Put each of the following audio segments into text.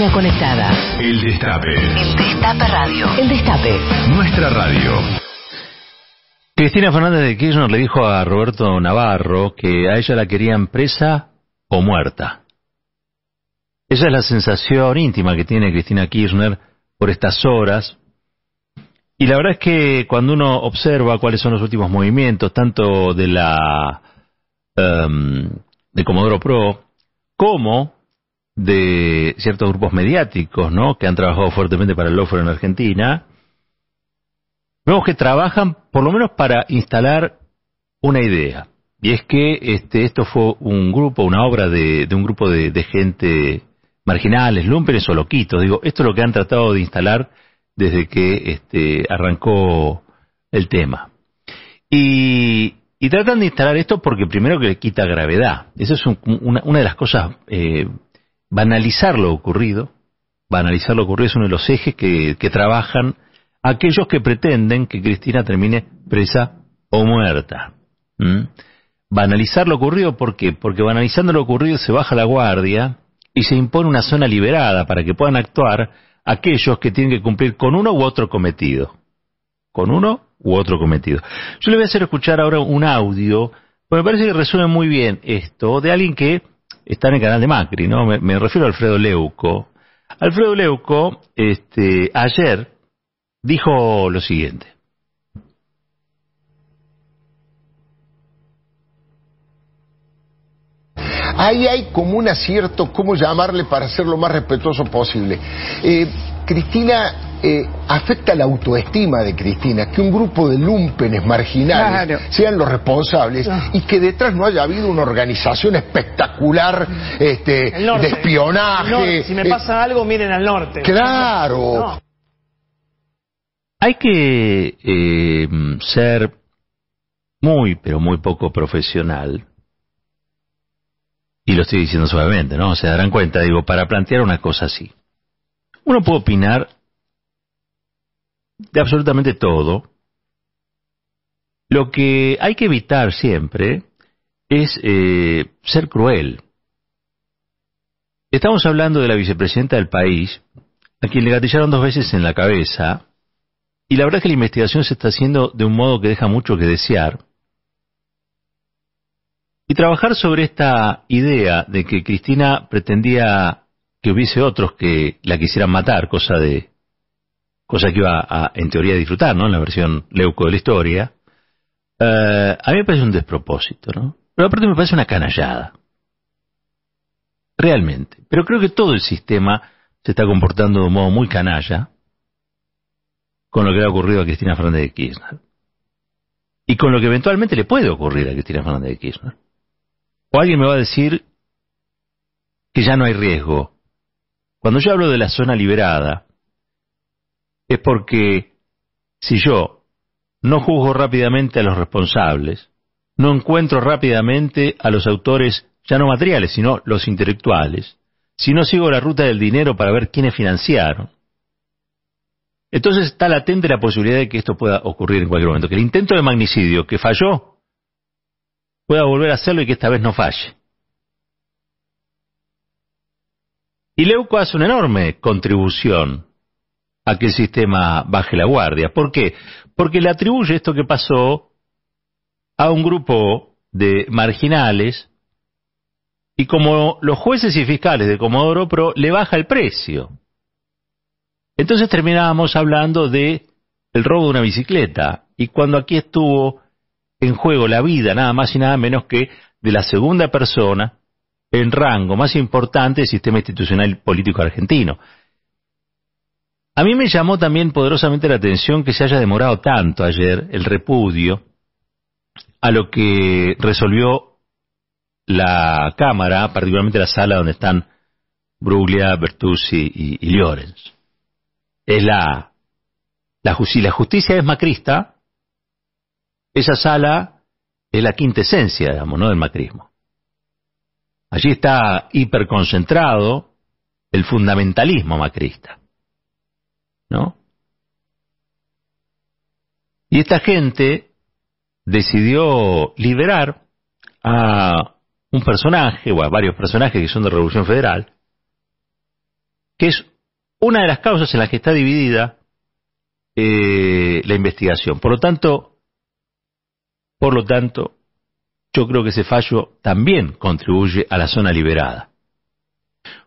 Argentina conectada. El Destape. El Destape Radio. El Destape. Nuestra radio. Cristina Fernández de Kirchner le dijo a Roberto Navarro que a ella la querían presa o muerta. Esa es la sensación íntima que tiene Cristina Kirchner por estas horas. Y la verdad es que cuando uno observa cuáles son los últimos movimientos, tanto de la em, de Comodoro Pro como de ciertos grupos mediáticos, ¿no? Que han trabajado fuertemente para el lawfare en Argentina, vemos que trabajan por lo menos para instalar una idea. Y es que este, esto fue un grupo, una obra de, un grupo de, gente marginales, lumpenes o loquitos. Digo, esto es lo que han tratado de instalar desde que este, arrancó el tema. Y, tratan de instalar esto porque primero que le quita gravedad. Esa es una, de las cosas, eh, banalizar lo ocurrido. Banalizar lo ocurrido es uno de los ejes que, trabajan aquellos que pretenden que Cristina termine presa o muerta. ¿Mm? Banalizar lo ocurrido, ¿por qué? Porque banalizando lo ocurrido se baja la guardia y se impone una zona liberada para que puedan actuar aquellos que tienen que cumplir con uno u otro cometido. Con uno u otro cometido. Yo le voy a hacer escuchar ahora un audio, porque me parece que resume muy bien esto, de alguien que está en el canal de Macri, ¿no? Me, refiero a Alfredo Leuco. Alfredo Leuco, este, ayer dijo lo siguiente. Ahí hay como un acierto, ¿cómo llamarle para ser lo más respetuoso posible? Eh, Cristina eh, afecta la autoestima de Cristina, que un grupo de lumpenes marginales sean los responsables ah. y que detrás no haya habido una organización espectacular este, de espionaje. Si me pasa algo, miren al norte. Claro. Hay que eh, ser muy, pero muy poco profesional. Y lo estoy diciendo suavemente, ¿no? Se darán cuenta, digo, para plantear una cosa así. Uno puede opinar de absolutamente todo. Lo que hay que evitar siempre es eh, ser cruel. Estamos hablando de la vicepresidenta del país, a quien le gatillaron dos veces en la cabeza y la verdad es que la investigación se está haciendo de un modo que deja mucho que desear. Y trabajar sobre esta idea de que Cristina pretendía que hubiese otros que la quisieran matar, cosa de cosa que iba a, en teoría, a disfrutar, ¿no? En la versión leuco de la historia, eh, a mí me parece un despropósito, ¿no? Pero aparte me parece una canallada. Realmente. Pero creo que todo el sistema se está comportando de un modo muy canalla con lo que le ha ocurrido a Cristina Fernández de Kirchner. Y con lo que eventualmente le puede ocurrir a Cristina Fernández de Kirchner. O alguien me va a decir que ya no hay riesgo. Cuando yo hablo de la zona liberada, es porque si yo no juzgo rápidamente a los responsables, no encuentro rápidamente a los autores ya no materiales, sino los intelectuales, si no sigo la ruta del dinero para ver quiénes financiaron, entonces está latente la posibilidad de que esto pueda ocurrir en cualquier momento, que el intento de magnicidio que falló pueda volver a hacerlo y que esta vez no falle. Y Leuco hace una enorme contribución a que el sistema baje la guardia. ¿Por qué? Porque le atribuye esto que pasó a un grupo de marginales y como los jueces y fiscales de Comodoro Pro le baja el precio. Entonces terminábamos hablando de el robo de una bicicleta y cuando aquí estuvo en juego la vida nada más y nada menos que de la segunda persona en rango más importante del sistema institucional político argentino. A mí me llamó también poderosamente la atención que se haya demorado tanto ayer el repudio a lo que resolvió la Cámara, particularmente la sala donde están Bruglia, Bertuzzi y, y Llorens es la, si la justicia es macrista, esa sala es la quinta esencia, digamos, ¿no? del macrismo. Allí está hiperconcentrado el fundamentalismo macrista. ¿No? Y esta gente decidió liberar a un personaje, o a varios personajes que son de Revolución Federal, que es una de las causas en las que está dividida eh, la investigación. Por lo tanto, por lo tanto, yo creo que ese fallo también contribuye a la zona liberada.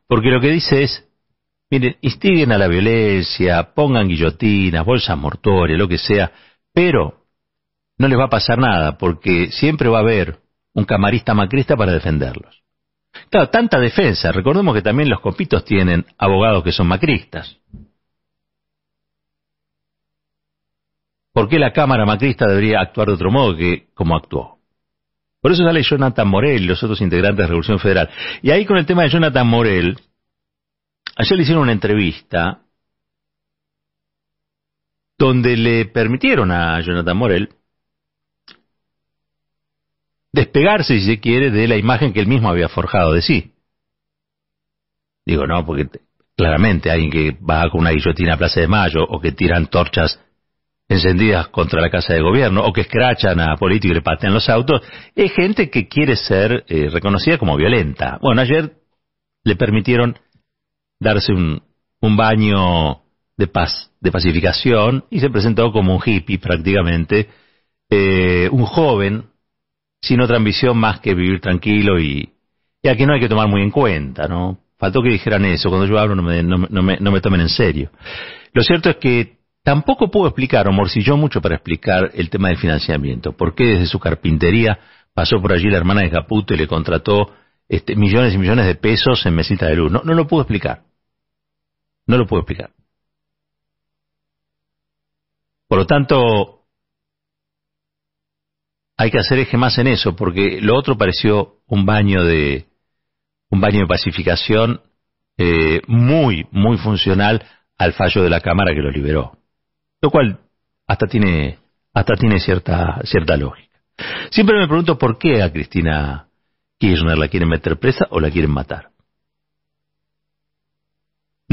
Porque lo que dice es, miren, instiguen a la violencia, pongan guillotinas, bolsas mortuorias, lo que sea, pero no les va a pasar nada, porque siempre va a haber un camarista macrista para defenderlos. Claro, tanta defensa. Recordemos que también los copitos tienen abogados que son macristas. ¿Por qué la Cámara macrista debería actuar de otro modo que como actuó? Por eso sale Jonathan Morel y los otros integrantes de Revolución Federal. Y ahí con el tema de Jonathan Morel, ayer le hicieron una entrevista donde le permitieron a Jonathan Morel despegarse, si se quiere, de la imagen que él mismo había forjado de sí. Digo, no, porque claramente alguien que va con una guillotina a Plaza de Mayo o que tiran torchas encendidas contra la casa de gobierno o que escrachan a políticos y le patean los autos, es gente que quiere ser eh, reconocida como violenta. Bueno, ayer le permitieron darse un, un baño de paz, de pacificación, y se presentó como un hippie prácticamente, eh, un joven sin otra ambición más que vivir tranquilo y, y a que no hay que tomar muy en cuenta, ¿no? Faltó que dijeran eso, cuando yo hablo no me, no, me, no me tomen en serio. Lo cierto es que tampoco puedo explicar, o morcilló mucho para explicar el tema del financiamiento, por qué desde su carpintería pasó por allí la hermana de Caputo y le contrató este, millones y millones de pesos en mesita de luz. No, no lo puedo explicar. No lo puedo explicar. Por lo tanto, hay que hacer eje más en eso, porque lo otro pareció un baño de un baño de pacificación eh, muy, muy funcional al fallo de la Cámara que lo liberó. Lo cual hasta tiene, hasta tiene cierta, cierta lógica. Siempre me pregunto por qué a Cristina Kirchner la quieren meter presa o la quieren matar.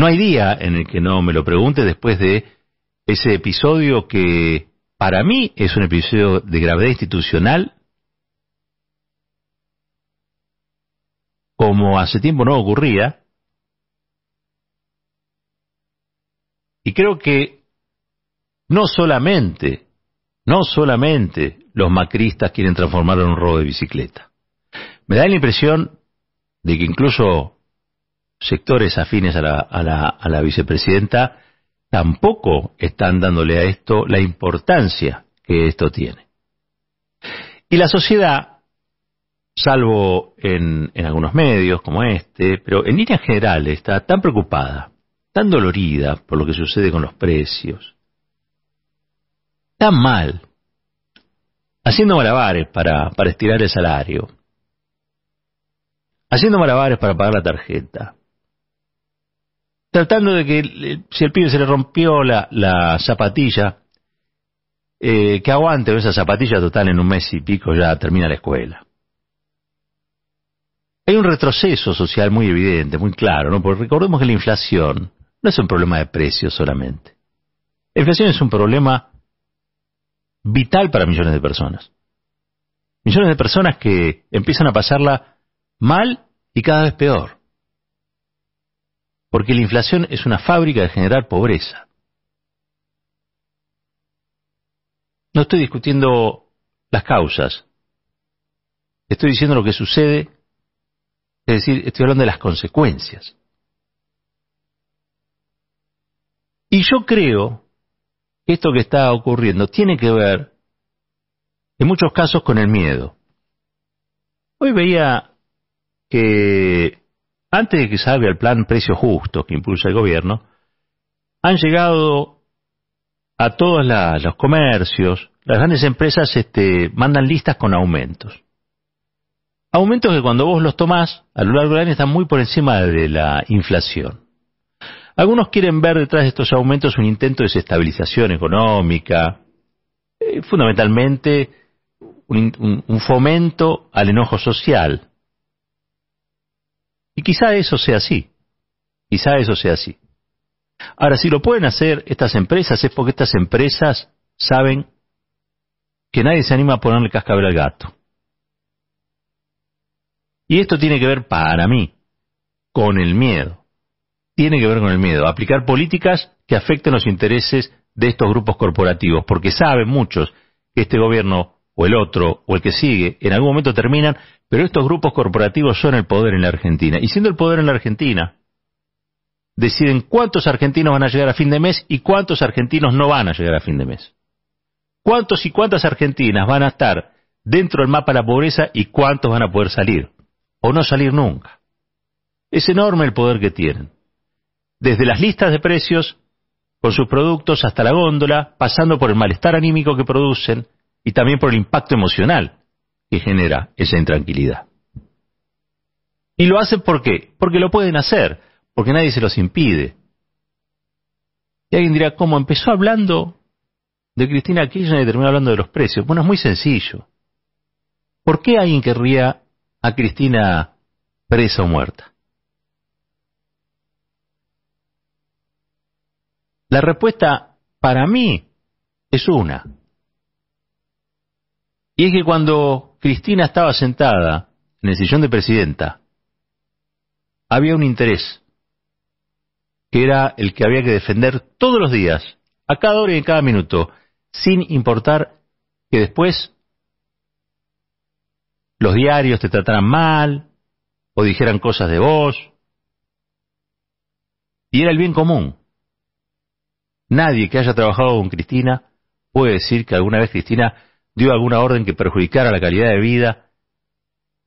No hay día en el que no me lo pregunte después de ese episodio que para mí es un episodio de gravedad institucional como hace tiempo no ocurría. Y creo que no solamente, no solamente los macristas quieren transformarlo en un robo de bicicleta. Me da la impresión de que incluso sectores afines a la, a la, a la vicepresidenta tampoco están dándole a esto la importancia que esto tiene. Y la sociedad, salvo en, algunos medios como este, pero en línea general está tan preocupada, tan dolorida por lo que sucede con los precios, tan mal, haciendo malabares para, para estirar el salario, haciendo malabares para pagar la tarjeta, tratando de que si el pibe se le rompió la, la zapatilla, eh, que aguante esa zapatilla total en un mes y pico ya termina la escuela. Hay un retroceso social muy evidente, muy claro, ¿no? Porque recordemos que la inflación no es un problema de precios solamente. La inflación es un problema vital para millones de personas. Millones de personas que empiezan a pasarla mal y cada vez peor. Porque la inflación es una fábrica de generar pobreza. No estoy discutiendo las causas. Estoy diciendo lo que sucede, es decir, estoy hablando de las consecuencias. Y yo creo que esto que está ocurriendo tiene que ver, en muchos casos, con el miedo. Hoy veía que antes de que salga el plan precio justo que impulsa el gobierno, han llegado a todos los comercios, las grandes empresas este, mandan listas con aumentos. Aumentos que cuando vos los tomás a lo largo del año están muy por encima de la inflación. Algunos quieren ver detrás de estos aumentos un intento de desestabilización económica, eh, fundamentalmente un fomento al enojo social, y quizá eso sea así. Quizá eso sea así. Ahora, si lo pueden hacer estas empresas es porque estas empresas saben que nadie se anima a ponerle cascabel al gato. Y esto tiene que ver para mí con el miedo. tiene que ver con el miedo, aplicar políticas que afecten los intereses de estos grupos corporativos, porque saben muchos que este gobierno o el otro o el que sigue en algún momento terminan, pero estos grupos corporativos son el poder en la Argentina. Y siendo el poder en la Argentina, deciden cuántos argentinos van a llegar a fin de mes y cuántos argentinos no van a llegar a fin de mes. Cuántos y cuántas argentinas van a estar dentro del mapa de la pobreza y cuántos van a poder salir o no salir nunca. Es enorme el poder que tienen. Desde las listas de precios con sus productos hasta la góndola, pasando por el malestar anímico que producen y también por el impacto emocional que genera esa intranquilidad. Y lo hacen ¿por qué? Porque lo pueden hacer, porque nadie se los impide. Y alguien dirá, ¿cómo empezó hablando de Cristina Kirchner y terminó hablando de los precios? Bueno, es muy sencillo. ¿Por qué alguien querría a Cristina presa o muerta? La respuesta para mí es una. Y es que cuando Cristina estaba sentada en el sillón de presidenta, había un interés, que era el que había que defender todos los días, a cada hora y en cada minuto, sin importar que después los diarios te trataran mal o dijeran cosas de vos. Y era el bien común. Nadie que haya trabajado con Cristina puede decir que alguna vez Cristina dio alguna orden que perjudicara la calidad de vida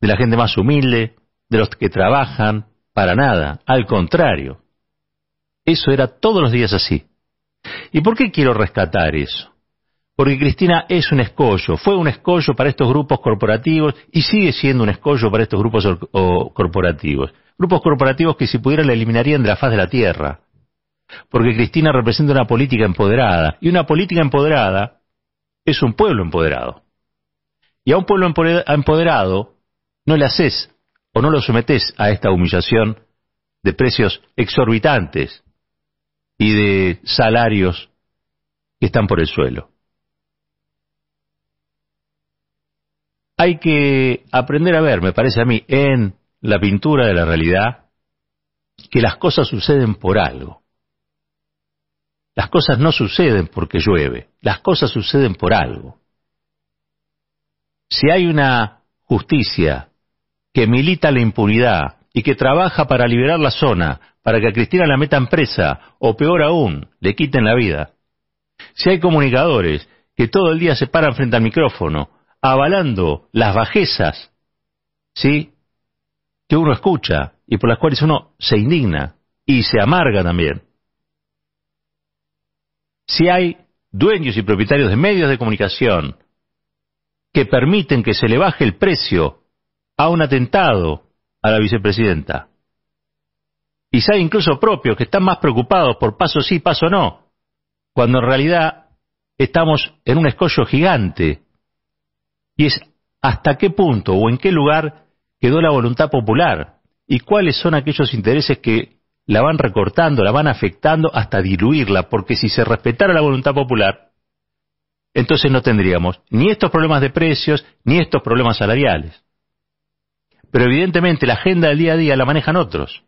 de la gente más humilde, de los que trabajan, para nada, al contrario. Eso era todos los días así. ¿Y por qué quiero rescatar eso? Porque Cristina es un escollo, fue un escollo para estos grupos corporativos y sigue siendo un escollo para estos grupos corporativos. Grupos corporativos que si pudieran la eliminarían de la faz de la tierra porque Cristina representa una política empoderada, y una política empoderada es un pueblo empoderado. Y a un pueblo empoderado no le haces o no lo sometes a esta humillación de precios exorbitantes y de salarios que están por el suelo. Hay que aprender a ver, me parece a mí, en la pintura de la realidad, que las cosas suceden por algo. Las cosas no suceden porque llueve, las cosas suceden por algo. Si hay una justicia que milita la impunidad y que trabaja para liberar la zona, para que a Cristina la metan presa, o peor aún, le quiten la vida. Si hay comunicadores que todo el día se paran frente al micrófono, avalando las bajezas, ¿sí? Que uno escucha y por las cuales uno se indigna y se amarga también si hay dueños y propietarios de medios de comunicación que permiten que se le baje el precio a un atentado a la vicepresidenta, y si hay incluso propios que están más preocupados por paso sí, paso no, cuando en realidad estamos en un escollo gigante, y es hasta qué punto o en qué lugar quedó la voluntad popular y cuáles son aquellos intereses que la van recortando, la van afectando hasta diluirla, porque si se respetara la voluntad popular, entonces no tendríamos ni estos problemas de precios, ni estos problemas salariales. Pero evidentemente la agenda del día a día la manejan otros.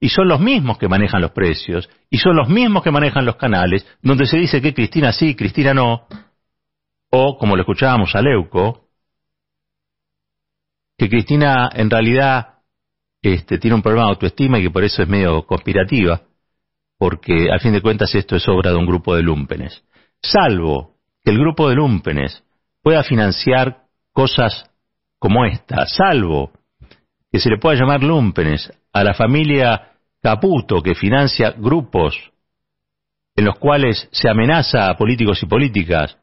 Y son los mismos que manejan los precios, y son los mismos que manejan los canales, donde se dice que Cristina sí, Cristina no, o como lo escuchábamos a Leuco, que Cristina en realidad este, tiene un problema de autoestima y que por eso es medio conspirativa, porque al fin de cuentas esto es obra de un grupo de lumpenes. Salvo que el grupo de lumpenes pueda financiar cosas como esta, salvo que se le pueda llamar lumpenes a la familia Caputo que financia grupos en los cuales se amenaza a políticos y políticas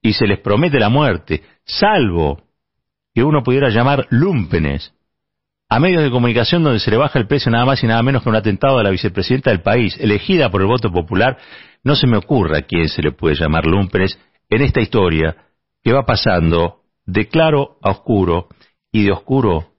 y se les promete la muerte, salvo que uno pudiera llamar lumpenes a medios de comunicación donde se le baja el precio nada más y nada menos que un atentado a la vicepresidenta del país, elegida por el voto popular, no se me ocurre a quién se le puede llamar lumpenes en esta historia que va pasando de claro a oscuro y de oscuro